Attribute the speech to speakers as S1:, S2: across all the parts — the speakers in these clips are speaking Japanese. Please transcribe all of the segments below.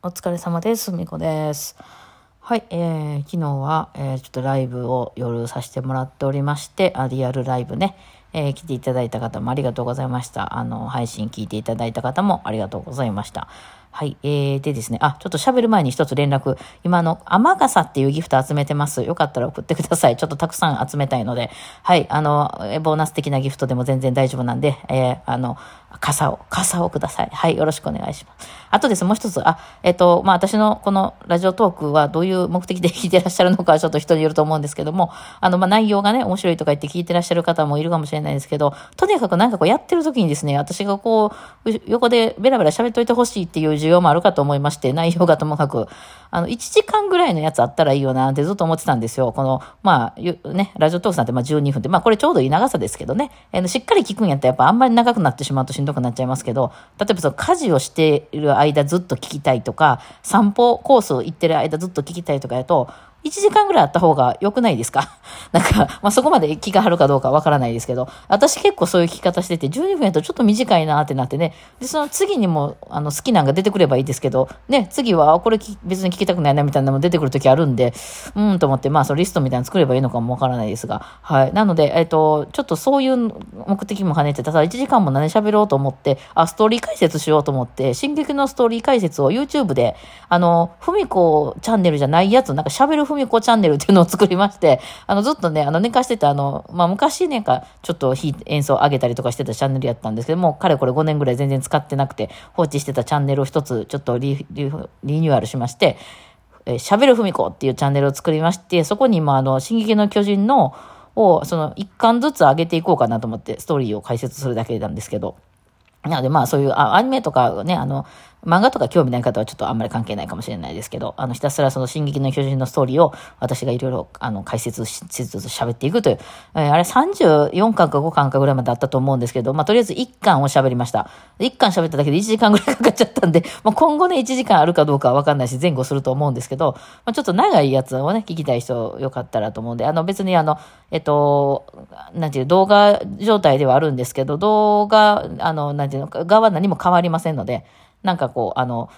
S1: お疲れ様です。みこです。はい、えー、昨日は、えー、ちょっとライブを夜させてもらっておりまして、あリアルライブね、えー、来ていただいた方もありがとうございました。あの、配信聞いていただいた方もありがとうございました。はい、えー、でですね、あ、ちょっと喋る前に一つ連絡。今、の、雨傘っていうギフト集めてます。よかったら送ってください。ちょっとたくさん集めたいので、はい、あの、ボーナス的なギフトでも全然大丈夫なんで、えー、あの、傘を、傘をください。はい、よろしくお願いします。あとです、もう一つ、あ、えっ、と、まあ、私のこのラジオトークはどういう目的で聞いてらっしゃるのかはちょっと人によると思うんですけども、あの、まあ、内容がね、面白いとか言って聞いてらっしゃる方もいるかもしれないですけど、とにかくなんかこうやってる時にですね、私がこう、横でベラベラ喋っといてほしいっていう需要もあるかと思いまして、内容がともかく、あの、1時間ぐらいのやつあったらいいよなってずっと思ってたんですよ。この、まあ、ね、ラジオトークさんってまあ12分で、まあこれちょうどいい長さですけどね、えー、しっかり聞くんやったらやっぱあんまり長くなってしまうとしんどくなっちゃいますけど、例えばその家事をしている間ずっと聞きたいとか、散歩コース行ってる間ずっと聞きたいとかやと、1時間ぐらいあった方が良くないですか？なんか、まあ、そこまで気が張るかどうかわからないですけど、私結構そういう聞き方してて、12分やとちょっと短いなってなってね、で、その次にも、あの、好きなんが出てくればいいですけど、ね、次は、これ別に聞きたくないなみたいなのも出てくるときあるんで、うんと思って、まあ、そのリストみたいなの作ればいいのかもわからないですが、はい。なので、えっ、と、ちょっとそういう目的も兼ねて、ただ1時間も何喋ろうと思って、あ、ストーリー解説しようと思って、進撃のストーリー解説を YouTube で、あの、ふみこチャンネルじゃないやつ、なんか喋るふみこチャンネルっていうのを作りまして、あの、ずっとね、あの、寝かしてた、あの、まあ、昔ね、か、ちょっと演奏上げたりとかしてたチャンネルやったんですけども、かれこれ5年ぐらい全然使ってなくて、放置してたチャンネルを一つ、ちょっとリリリニューアルしまして、えー、喋るふみこっていうチャンネルを作りまして、そこにもあの、進撃の巨人の、を、その、一巻ずつ上げていこうかなと思って、ストーリーを解説するだけなんですけど、なのでまあそういうあアニメとかね、あの、漫画とか興味ない方はちょっとあんまり関係ないかもしれないですけど、あの、ひたすらその進撃の巨人のストーリーを私がいろいろあの解説しつつ喋っていくという、えー、あれ34巻か5巻かぐらいまであったと思うんですけど、まあとりあえず1巻を喋りました。1巻喋っただけで1時間ぐらいかかっちゃったんで、まあ今後ね1時間あるかどうかはわかんないし前後すると思うんですけど、まあちょっと長いやつをね、聞きたい人よかったらと思うんで、あの別にあの、えっと、なんていう動画状態ではあるんですけど、動画、あの、なんていうのか、側は何も変わりませんので、なんかこう、あの、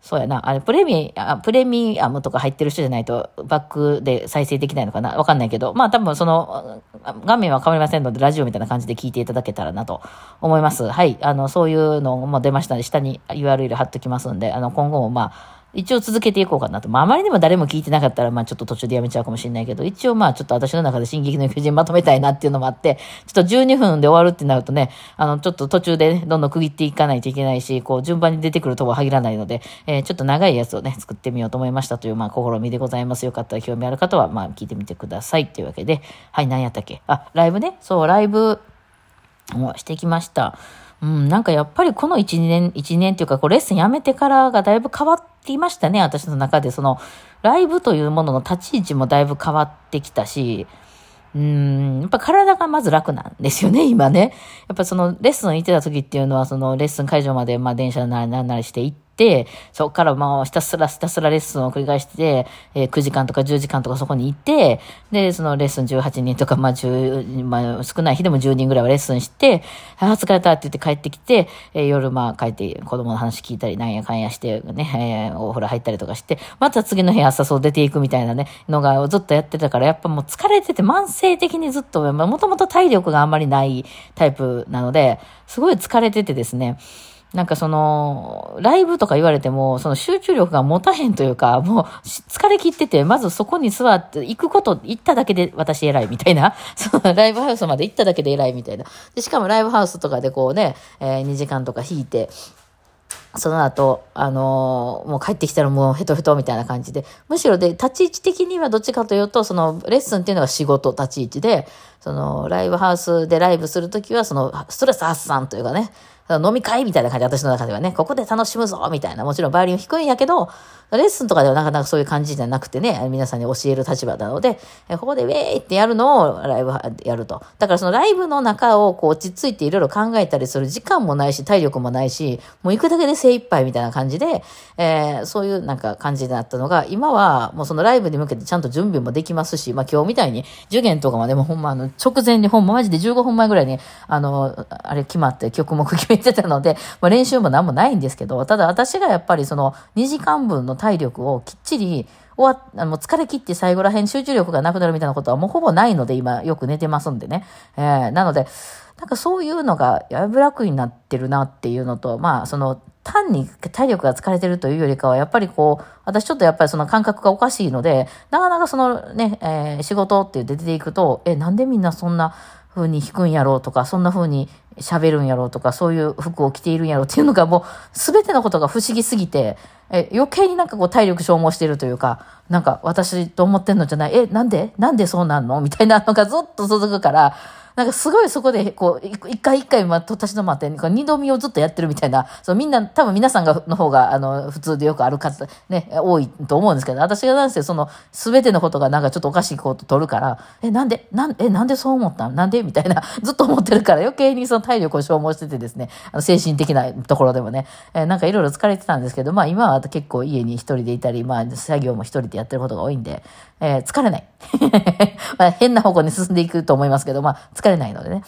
S1: そうやな。あれ、プレミア、プレミアムとか入ってる人じゃないと、バックで再生できないのかなわかんないけど、まあ多分その、画面は変わりませんので、ラジオみたいな感じで聞いていただけたらなと思います。はい。あの、そういうのも出ましたので、下に URL 貼っときますんで、あの、今後もまあ、一応続けていこうかなと。まあ、あまりにも誰も聞いてなかったら、まあ、ちょっと途中でやめちゃうかもしれないけど、一応まあ、ちょっと私の中で進撃の巨人まとめたいなっていうのもあって、ちょっと12分で終わるってなるとね、あの、ちょっと途中で、ね、どんどん区切っていかないといけないし、こう、順番に出てくるとは限らないので、えー、ちょっと長いやつをね、作ってみようと思いましたという、まあ、試みでございます。よかったら興味ある方は、まあ、聞いてみてください。というわけで、はい、何やったっけ？あ、ライブね。そう、ライブ、もしてきました。うん、なんかやっぱりこの1年、1年っていうか、こうレッスンやめてからがだいぶ変わっていましたね、私の中で。その、ライブというものの立ち位置もだいぶ変わってきたし、うん、やっぱ体がまず楽なんですよね、今ね。やっぱそのレッスン行ってた時っていうのは、そのレッスン会場まで、まあ電車なりなりして行って、そこからまあひたすらひたすらレッスンを繰り返して、えー、9時間とか10時間とかそこに行って、で、そのレッスン18人とか、まあ10、まあ少ない日でも10人ぐらいはレッスンして、ああ、疲れたって言って帰ってきて、えー、夜まあ帰って子供の話聞いたりなんやかんやしてね、えー、お風呂入ったりとかして、また次の日朝そう出ていくみたいなね、のがずっとやってたから、やっぱもう疲れてて慢性的にずっと、もともと体力があんまりないタイプなので、すごい疲れててですね、なんかその、ライブとか言われても、その集中力が持たへんというか、もう疲れ切ってて、まずそこに座って、行くこと、行っただけで私偉いみたいな。そのライブハウスまで行っただけで偉いみたいな。で、しかもライブハウスとかでこうね、えー、2時間とか引いて、その後、あのー、もう帰ってきたらもうヘトヘトみたいな感じで、むしろで、立ち位置的にはどっちかというと、その、レッスンっていうのが仕事、立ち位置で、その、ライブハウスでライブするときは、その、ストレス発散というかね、飲み会みたいな感じ、私の中ではね、ここで楽しむぞみたいな、もちろんバイオリン低いんやけど、レッスンとかではなかなかそういう感じじゃなくてね、皆さんに教える立場なので、ここでウェーイってやるのをライブやると。だからそのライブの中をこう落ち着いていろいろ考えたりする時間もないし、体力もないし、もう行くだけで精一杯みたいな感じで、えー、そういうなんか感じになったのが、今はもうそのライブに向けてちゃんと準備もできますし、まあ今日みたいに受験とかまでもほんまあの直前にほんまマジで15分前ぐらいに、あの、あれ決まって曲目決め言ってたので、まあ、練習も何もないんですけど、ただ私がやっぱりその2時間分の体力をきっちり終わあの疲れ切って最後らへん集中力がなくなるみたいなことはもうほぼないので、今よく寝てますんでね。えー、なので、なんかそういうのがやぶ楽になってるなっていうのと、まあその単に体力が疲れてるというよりかは、やっぱりこう、私ちょっとやっぱりその感覚がおかしいので、なかなかそのね、えー、仕事って出ていくと、え、なんでみんなそんな風に弾くんやろうとか、そんな風に喋るんやろうとか、そういう服を着ているんやろうっていうのがもう、全てのことが不思議すぎて、え、余計になんかこう体力消耗してるというか、なんか私と思ってんのじゃない、え、なんで？なんでそうなんの？みたいなのがずっと続くから、なんかすごいそこで、こう、一回一回、まあ、立ち止まって、二度見をずっとやってるみたいな、そう、みんな、多分皆さんが、の方が、あの、普通でよくある方、ね、多いと思うんですけど、私がなんせその、すべてのことがなんかちょっとおかしいこと取るから、え、なんで、なん、え、なんでそう思ったなんで？みたいな、ずっと思ってるから余計にその体力を消耗しててですね、あの、精神的なところでもね、えなんかいろいろ疲れてたんですけど、まあ今は結構家に一人でいたり、まあ作業も一人でやってることが多いんで、えー、疲れない。まあ変な方向に進んでいくと思いますけど、まあ疲れないのでね。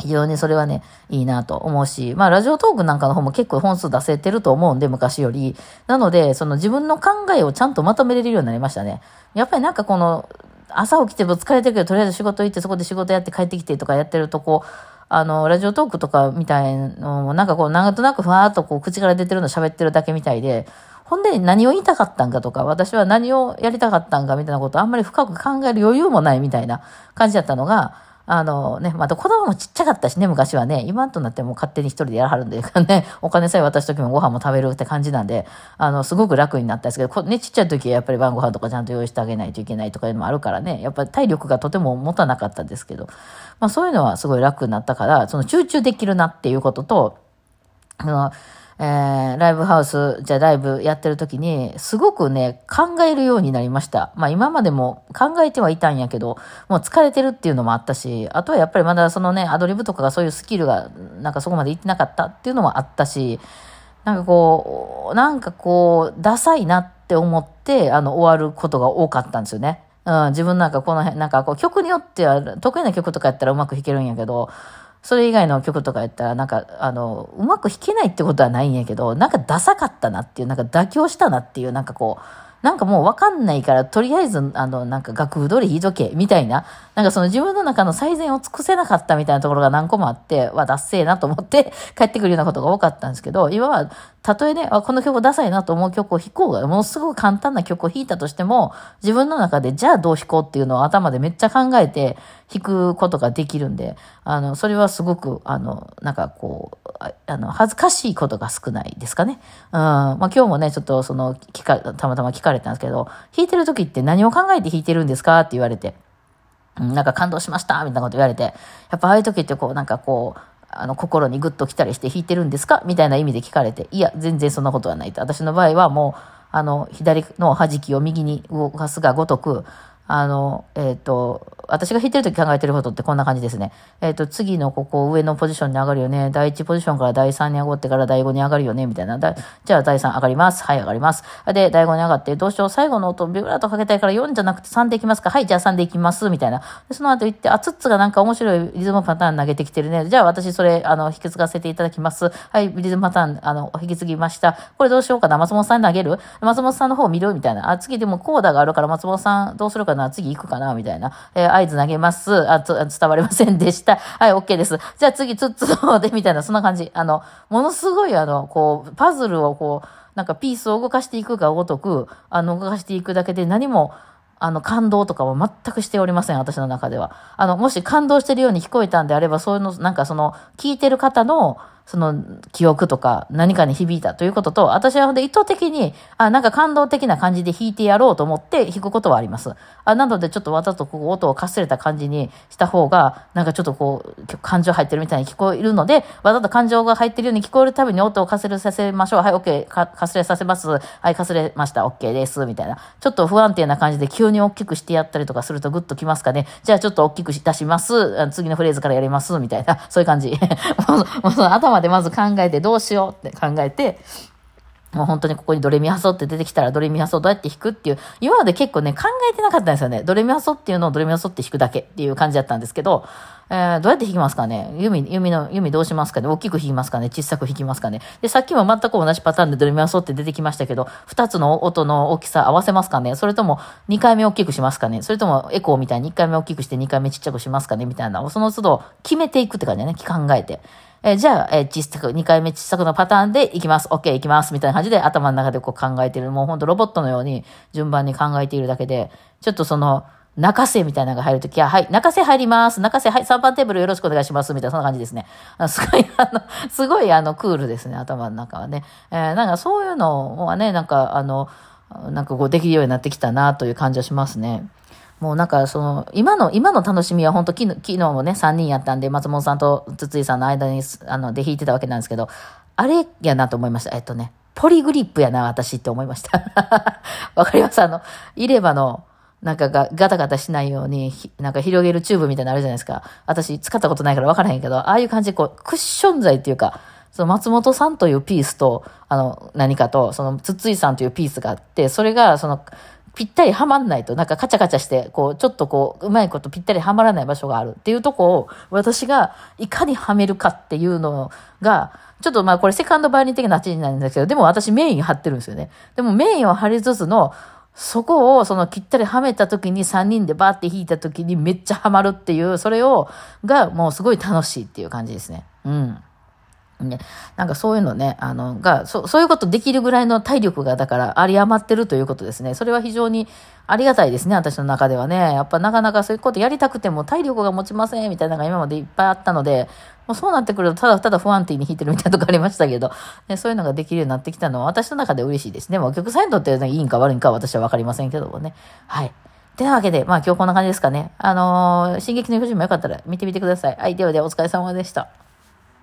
S1: 非常にそれはね、いいなと思うし、まあ、ラジオトークなんかの方も結構本数出せてると思うんで、昔より。なので、その自分の考えをちゃんとまとめれるようになりましたね。やっぱりなんかこの、朝起きても疲れてるけど、とりあえず仕事行って、そこで仕事やって帰ってきてとかやってると、こう、あの、ラジオトークとかみたいのも、なんかこう、なんとなくふわーっとこう、口から出てるの喋ってるだけみたいで、ほんで何を言いたかったんかとか、私は何をやりたかったんかみたいなことあんまり深く考える余裕もないみたいな感じだったのが、あのね、また子供もちっちゃかったしね、昔はね、今となっても勝手に一人でやらはるんで、ね、お金さえ渡すときもご飯も食べるって感じなんで、あの、すごく楽になったんですけど、こね、ちっちゃい時はやっぱり晩ご飯とかちゃんと用意してあげないといけないとかいうのもあるからね、やっぱり体力がとても持たなかったんですけど、まあそういうのはすごい楽になったから、その集中できるなっていうことと、あの、えー、ライブハウス、じゃライブやってる時に、すごくね、考えるようになりました。まあ今までも考えてはいたんやけど、もう疲れてるっていうのもあったし、あとはやっぱりまだそのね、アドリブとかがそういうスキルが、なんかそこまでいってなかったっていうのもあったし、なんかこう、なんかこう、ダサいなって思って、あの、終わることが多かったんですよね。うん、自分なんかこの辺、なんかこう、曲によっては、得意な曲とかやったらうまく弾けるんやけど、それ以外の曲とかやったら、なんか、あの、うまく弾けないってことはないんやけど、なんかダサかったなっていう、なんか妥協したなっていう、なんかこう、なんかもうわかんないから、とりあえず、あの、なんか楽譜通り弾いとけ、みたいな。なんかその自分の中の最善を尽くせなかったみたいなところが何個もあって、は、ダッセーなと思って帰ってくるようなことが多かったんですけど、今は、たとえね、この曲ダサいなと思う曲を弾こうが、ものすごく簡単な曲を弾いたとしても、自分の中でじゃあどう弾こうっていうのを頭でめっちゃ考えて弾くことができるんで、あの、それはすごく、あの、なんかこう、あの、恥ずかしいことが少ないですかね。うん。まあ今日もね、ちょっとその、聞か、たまたま聞かれたんですけど、弾いてる時って何を考えて弾いてるんですか？って言われて、うん、なんか感動しましたみたいなこと言われて、やっぱああいう時ってこう、なんかこう、あの、心にグッと来たりして弾いてるんですか？みたいな意味で聞かれて、いや、全然そんなことはないと。私の場合はもう、あの、左の弾きを右に動かすがごとく、あの、えっ、ー、と、私が弾いてる時考えてることってこんな感じですね。えっ、ー、と、次のここ上のポジションに上がるよね。第1ポジションから第3に上がってから第5に上がるよね。みたいな。じゃあ第3上がります。はい、上がります。で、第5に上がって、どうしよう。最後の音ビブラートかけたいから4じゃなくて3でいきますか。はい、じゃあ3でいきます。みたいな。その後言って、あ、ツッツがなんか面白いリズムパターン投げてきてるね。じゃあ私それ、あの、引き継がせていただきます。はい、リズムパターン、あの、引き継ぎました。これどうしようかな。松本さんに投げる？松本さんの方見る？みたいな。あ、次でもコーダがあるから松本さんどうするかな。次行くかな。みたいな。えー、合図投げます。あ、つ伝わりませんでした。はい、OK です。じゃあ次、つっつので、みたいな、そんな感じ。あの、ものすごい、あの、こう、パズルをこう、なんかピースを動かしていくがごとく、あの、動かしていくだけで何も、あの、感動とかは全くしておりません、私の中では。あの、もし感動してるように聞こえたんであれば、そういうの、なんかその、聞いてる方の、その記憶とか何かに響いたということと、私はほんで意図的に、あ、なんか感動的な感じで弾いてやろうと思って弾くことはあります。あなのでちょっとわざとこう音をかすれた感じにした方が、なんかちょっとこう、感情入ってるみたいに聞こえるので、わざと感情が入ってるように聞こえるたびに音をかすれさせましょう。はい、OK、か、かすれさせます。はい、かすれました。OK です。みたいな。ちょっと不安定な感じで急に大きくしてやったりとかするとグッときますかね。じゃあちょっと大きく出します。次のフレーズからやります。みたいな。そういう感じ。もう、もう頭でまず考えてどうしようって考えて、もう本当にここにドレミファソって出てきたらドレミファソどうやって弾くっていう、今まで結構ね、考えてなかったんですよね。ドレミファソっていうのをドレミファソって弾くだけっていう感じだったんですけど、えー、どうやって弾きますかね？弓、弓の、弓どうしますかね？大きく弾きますかね？小さく弾きますかね？で、さっきも全く同じパターンでドレミファソって出てきましたけど、二つの音の大きさ合わせますかね？それとも二回目大きくしますかね？それともエコーみたいに一回目大きくして二回目ちっちゃくしますかね？みたいな、その都度決めていくって感じだね。考えて。えー、じゃあ、えー、小さく、2回目小さくのパターンでいきます。OK、いきます。みたいな感じで頭の中でこう考えてる。もうほんとロボットのように順番に考えているだけで、ちょっとその、中瀬みたいなのが入るときは、はい、中瀬入ります。中瀬、はい、3番テーブルよろしくお願いします。みたいな、そんな感じですね。あすごい、あの、すごい、あの、クールですね、頭の中はね。えー、なんかそういうのはね、なんか、あの、なんかこうできるようになってきたなという感じはしますね。もうなんかその、今の、今の楽しみは本当昨日、昨日もね、3人やったんで、松本さんと筒井さんの間に、あの、で弾いてたわけなんですけど、あれやなと思いました。えっとね、ポリグリップやな、私って思いました。わかります？あの、入れ歯の、なんかがガタガタしないように、なんか広げるチューブみたいなのあるじゃないですか。私使ったことないからわからへんけど、ああいう感じでこう、クッション材っていうか、その松本さんというピースと、あの、何かと、その筒井さんというピースがあって、それが、その、ぴったりはまんないと、なんかカチャカチャして、こう、ちょっとこう、うまいことぴったりはまらない場所があるっていうとこを、私がいかにはめるかっていうのが、ちょっとまあこれセカンドバイオリン的な話になるんですけど、でも私メイン張ってるんですよね。でもメインを張りつつの、そこをそのぴったりはめた時に3人でバーって弾いた時にめっちゃはまるっていう、それを、がもうすごい楽しいっていう感じですね。うん。ね、なんかそういうのね、あの、が、そそういうことできるぐらいの体力が、だからあり余ってるということですね。それは非常にありがたいですね、私の中ではね。やっぱなかなかそういうことやりたくても体力が持ちませんみたいなのが今までいっぱいあったので、もうそうなってくるとただただ不安定に弾いてるみたいなとこありましたけど、ね、そういうのができるようになってきたのは私の中で嬉しいですね。もうお客さんにとっていいんか悪いんかは私はわかりませんけどもね。はい。てなわけで、まあ今日こんな感じですかね。あのー、進撃の巨人もよかったら見てみてください。はい、ではではお疲れ様でした。